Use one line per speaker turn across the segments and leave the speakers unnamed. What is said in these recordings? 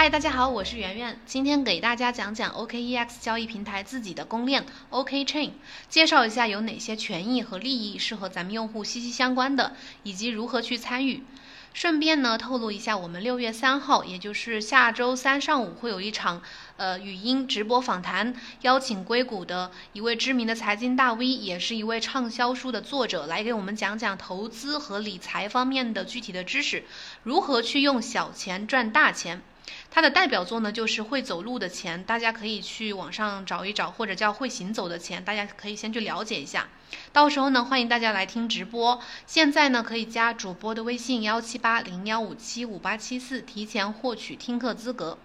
嗨，大家好，我是圆圆，今天给大家讲讲 OKEX 交易平台自己的公链 OK Chain，介绍一下有哪些权益和利益是和咱们用户息息相关的，以及如何去参与。顺便呢，透露一下，我们六月三号，也就是下周三上午，会有一场呃语音直播访谈，邀请硅谷的一位知名的财经大 V，也是一位畅销书的作者，来给我们讲讲投资和理财方面的具体的知识，如何去用小钱赚大钱。他的代表作呢，就是会走路的钱，大家可以去网上找一找，或者叫会行走的钱，大家可以先去了解一下。到时候呢，欢迎大家来听直播。现在呢，可以加主播的微信幺七八零幺五七五八七四，提前获取听课资格。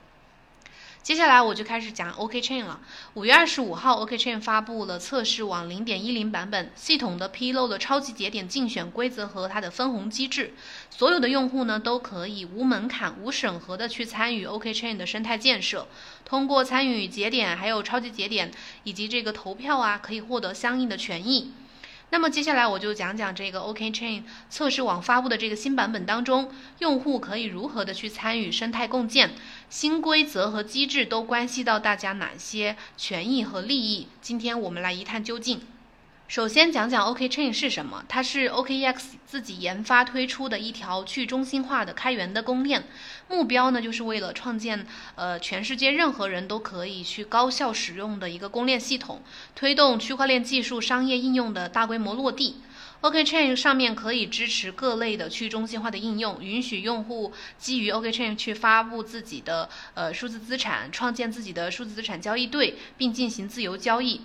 接下来我就开始讲 OK Chain 了。五月二十五号，OK Chain 发布了测试网零点一零版本，系统的披露了超级节点竞选规则和它的分红机制。所有的用户呢都可以无门槛、无审核的去参与 OK Chain 的生态建设。通过参与节点、还有超级节点以及这个投票啊，可以获得相应的权益。那么接下来我就讲讲这个 OK Chain 测试网发布的这个新版本当中，用户可以如何的去参与生态共建，新规则和机制都关系到大家哪些权益和利益？今天我们来一探究竟。首先讲讲 OK Chain 是什么？它是 OKEX 自己研发推出的一条去中心化的开源的公链，目标呢就是为了创建呃全世界任何人都可以去高效使用的一个公链系统，推动区块链技术商业应用的大规模落地。OK Chain 上面可以支持各类的去中心化的应用，允许用户基于 OK Chain 去发布自己的呃数字资产，创建自己的数字资产交易对，并进行自由交易。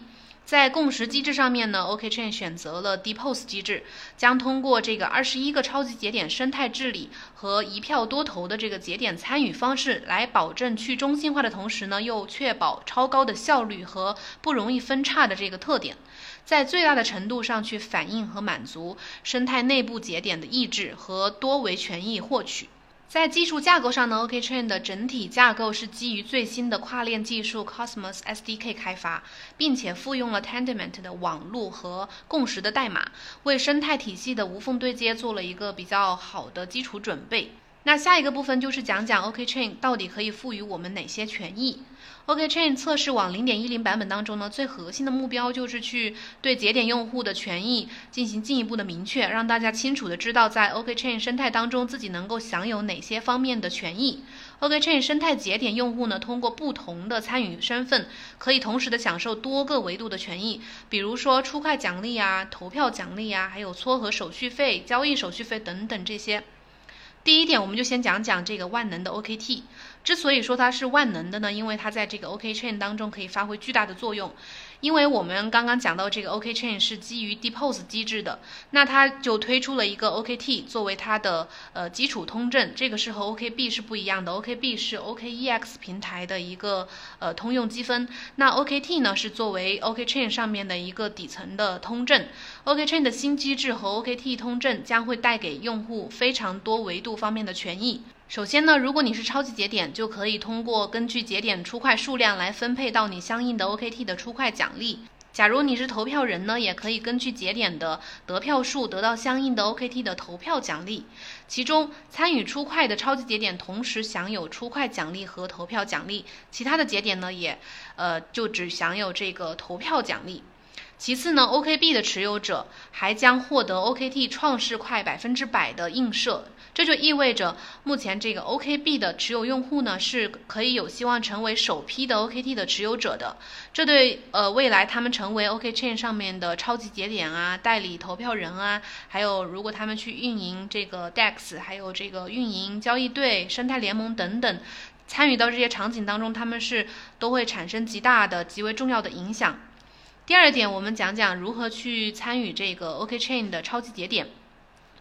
在共识机制上面呢，OK Chain 选择了 Depose 机制，将通过这个二十一个超级节点生态治理和一票多投的这个节点参与方式，来保证去中心化的同时呢，又确保超高的效率和不容易分叉的这个特点，在最大的程度上去反映和满足生态内部节点的意志和多维权益获取。在技术架构上呢，OK Chain 的整体架构是基于最新的跨链技术 Cosmos SDK 开发，并且复用了 Tendermint 的网路和共识的代码，为生态体系的无缝对接做了一个比较好的基础准备。那下一个部分就是讲讲 OK Chain 到底可以赋予我们哪些权益。OK Chain 测试网0.10版本当中呢，最核心的目标就是去对节点用户的权益进行进一步的明确，让大家清楚的知道在 OK Chain 生态当中自己能够享有哪些方面的权益。OK Chain 生态节点用户呢，通过不同的参与身份，可以同时的享受多个维度的权益，比如说出块奖励啊、投票奖励啊，还有撮合手续费、交易手续费等等这些。第一点，我们就先讲讲这个万能的 OKT。之所以说它是万能的呢，因为它在这个 OK Chain 当中可以发挥巨大的作用。因为我们刚刚讲到这个 OK Chain 是基于 Depose 机制的，那它就推出了一个 OKT 作为它的呃基础通证，这个是和 OKB 是不一样的。OKB 是 OKEX 平台的一个呃通用积分，那 OKT 呢是作为 OK Chain 上面的一个底层的通证。OK Chain 的新机制和 OKT 通证将会带给用户非常多维度方面的权益。首先呢，如果你是超级节点，就可以通过根据节点出块数量来分配到你相应的 OKT 的出块奖励。假如你是投票人呢，也可以根据节点的得票数得到相应的 OKT 的投票奖励。其中参与出块的超级节点同时享有出块奖励和投票奖励，其他的节点呢也，呃，就只享有这个投票奖励。其次呢，OKB 的持有者还将获得 OKT 创世块百分之百的映射。这就意味着，目前这个 OKB 的持有用户呢，是可以有希望成为首批的 OKT 的持有者的。这对呃未来他们成为 OK Chain 上面的超级节点啊、代理投票人啊，还有如果他们去运营这个 DEX，还有这个运营交易队、生态联盟等等，参与到这些场景当中，他们是都会产生极大的、极为重要的影响。第二点，我们讲讲如何去参与这个 OK Chain 的超级节点。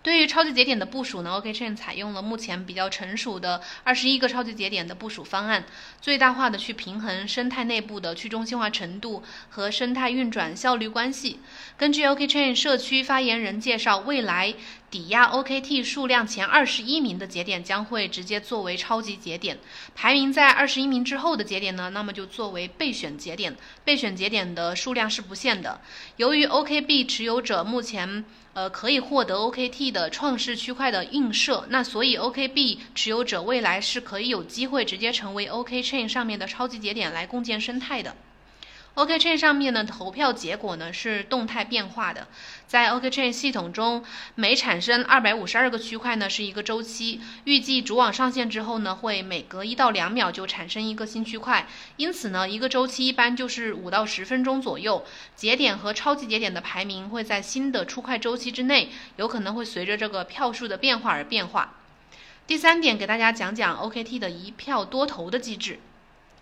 对于超级节点的部署呢，OK Chain 采用了目前比较成熟的二十一个超级节点的部署方案，最大化的去平衡生态内部的去中心化程度和生态运转效率关系。根据 OK Chain 社区发言人介绍，未来抵押 OKT 数量前二十一名的节点将会直接作为超级节点，排名在二十一名之后的节点呢，那么就作为备选节点。备选节点的数量是不限的。由于 OKB 持有者目前呃可以获得 OKT 的创世区块的映射，那所以 OKB 持有者未来是可以有机会直接成为 OKChain 上面的超级节点来共建生态的。OKChain 上面的投票结果呢是动态变化的，在 OKChain 系统中，每产生二百五十二个区块呢是一个周期，预计主网上线之后呢会每隔一到两秒就产生一个新区块，因此呢一个周期一般就是五到十分钟左右。节点和超级节点的排名会在新的出块周期之内，有可能会随着这个票数的变化而变化。第三点，给大家讲讲 OKT 的一票多投的机制，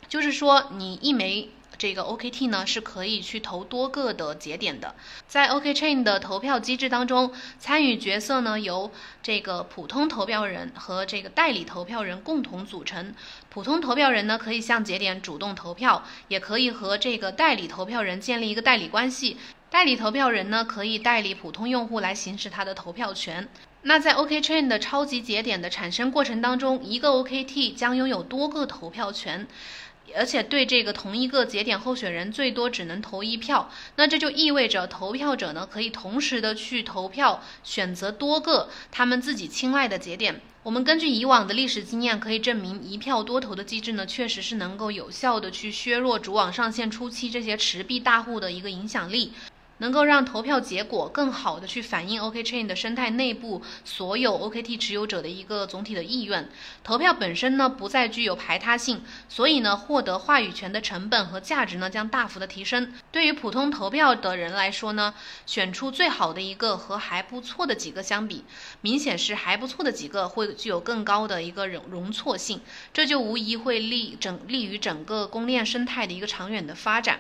就是说你一枚。这个 OKT 呢是可以去投多个的节点的，在 OKChain 的投票机制当中，参与角色呢由这个普通投票人和这个代理投票人共同组成。普通投票人呢可以向节点主动投票，也可以和这个代理投票人建立一个代理关系。代理投票人呢可以代理普通用户来行使他的投票权。那在 OKChain 的超级节点的产生过程当中，一个 OKT 将拥有多个投票权。而且对这个同一个节点候选人最多只能投一票，那这就意味着投票者呢可以同时的去投票，选择多个他们自己青睐的节点。我们根据以往的历史经验可以证明，一票多投的机制呢确实是能够有效的去削弱主网上线初期这些持币大户的一个影响力。能够让投票结果更好的去反映 OKChain 的生态内部所有 OKT 持有者的一个总体的意愿。投票本身呢不再具有排他性，所以呢获得话语权的成本和价值呢将大幅的提升。对于普通投票的人来说呢，选出最好的一个和还不错的几个相比，明显是还不错的几个会具有更高的一个容容错性，这就无疑会利整利于整个公链生态的一个长远的发展。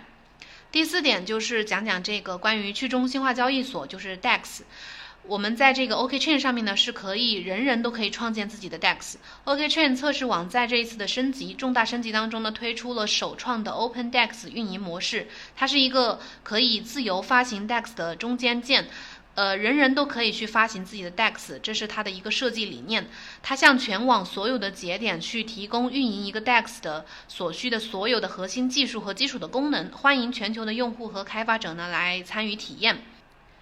第四点就是讲讲这个关于去中心化交易所，就是 DEX。我们在这个 OKChain 上面呢，是可以人人都可以创建自己的 DEX。OKChain 测试网在这一次的升级重大升级当中呢，推出了首创的 OpenDEX 运营模式，它是一个可以自由发行 DEX 的中间件。呃，人人都可以去发行自己的 DEX，这是它的一个设计理念。它向全网所有的节点去提供运营一个 DEX 的所需的所有的核心技术和基础的功能，欢迎全球的用户和开发者呢来参与体验。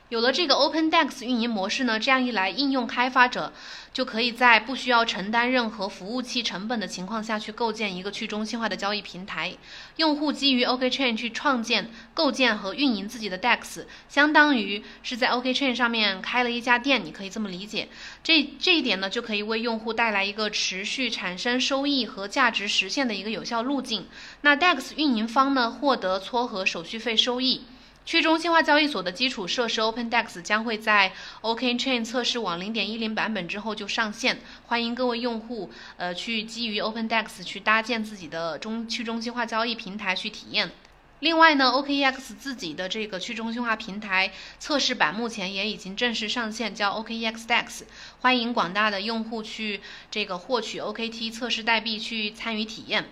有了这个 OpenDex 运营模式呢，这样一来，应用开发者就可以在不需要承担任何服务器成本的情况下去构建一个去中心化的交易平台。用户基于 OKChain 去创建、构建和运营自己的 DEX，相当于是在 OKChain 上面开了一家店，你可以这么理解。这这一点呢，就可以为用户带来一个持续产生收益和价值实现的一个有效路径。那 DEX 运营方呢，获得撮合手续费收益。去中心化交易所的基础设施 OpenDex 将会在 OKChain 测试网0.10版本之后就上线，欢迎各位用户呃去基于 OpenDex 去搭建自己的中去中心化交易平台去体验。另外呢，OKEX 自己的这个去中心化平台测试版目前也已经正式上线，叫 OKEXDex，欢迎广大的用户去这个获取 OKT 测试代币去参与体验。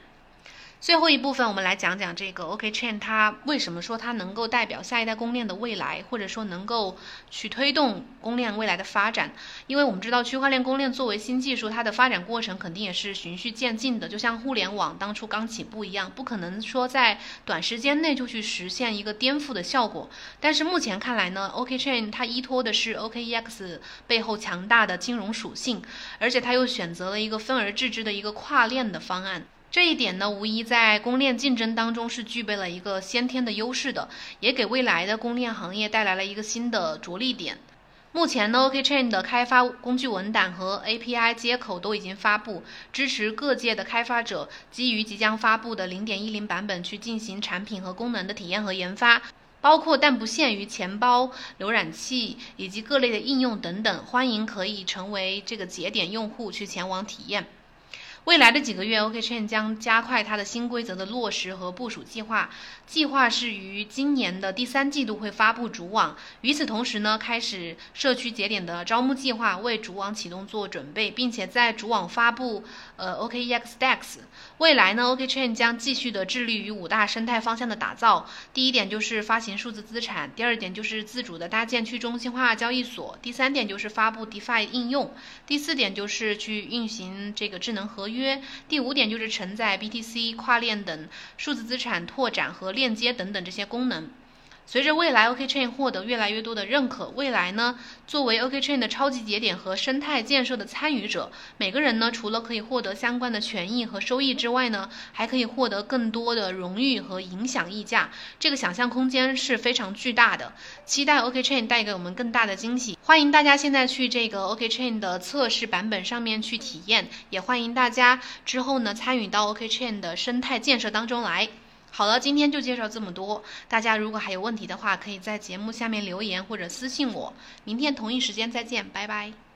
最后一部分，我们来讲讲这个 OKChain，它为什么说它能够代表下一代公链的未来，或者说能够去推动公链未来的发展？因为我们知道，区块链公链作为新技术，它的发展过程肯定也是循序渐进的，就像互联网当初刚起步一样，不可能说在短时间内就去实现一个颠覆的效果。但是目前看来呢，OKChain 它依托的是 OKEX 背后强大的金融属性，而且它又选择了一个分而治之的一个跨链的方案。这一点呢，无疑在公链竞争当中是具备了一个先天的优势的，也给未来的公链行业带来了一个新的着力点。目前呢，OKChain 的开发工具文档和 API 接口都已经发布，支持各界的开发者基于即将发布的0.10版本去进行产品和功能的体验和研发，包括但不限于钱包、浏览器以及各类的应用等等。欢迎可以成为这个节点用户去前往体验。未来的几个月，OKChain 将加快它的新规则的落实和部署计划，计划是于今年的第三季度会发布主网。与此同时呢，开始社区节点的招募计划，为主网启动做准备，并且在主网发布呃 OKEX DEX。未来呢，OKChain 将继续的致力于五大生态方向的打造。第一点就是发行数字资产，第二点就是自主的搭建去中心化交易所，第三点就是发布 DeFi 应用，第四点就是去运行这个智能合约。约第五点就是承载 BTC 跨链等数字资产拓展和链接等等这些功能。随着未来 OKChain 获得越来越多的认可，未来呢，作为 OKChain 的超级节点和生态建设的参与者，每个人呢，除了可以获得相关的权益和收益之外呢，还可以获得更多的荣誉和影响溢价。这个想象空间是非常巨大的。期待 OKChain 带给我们更大的惊喜。欢迎大家现在去这个 OKChain 的测试版本上面去体验，也欢迎大家之后呢参与到 OKChain 的生态建设当中来。好了，今天就介绍这么多。大家如果还有问题的话，可以在节目下面留言或者私信我。明天同一时间再见，拜拜。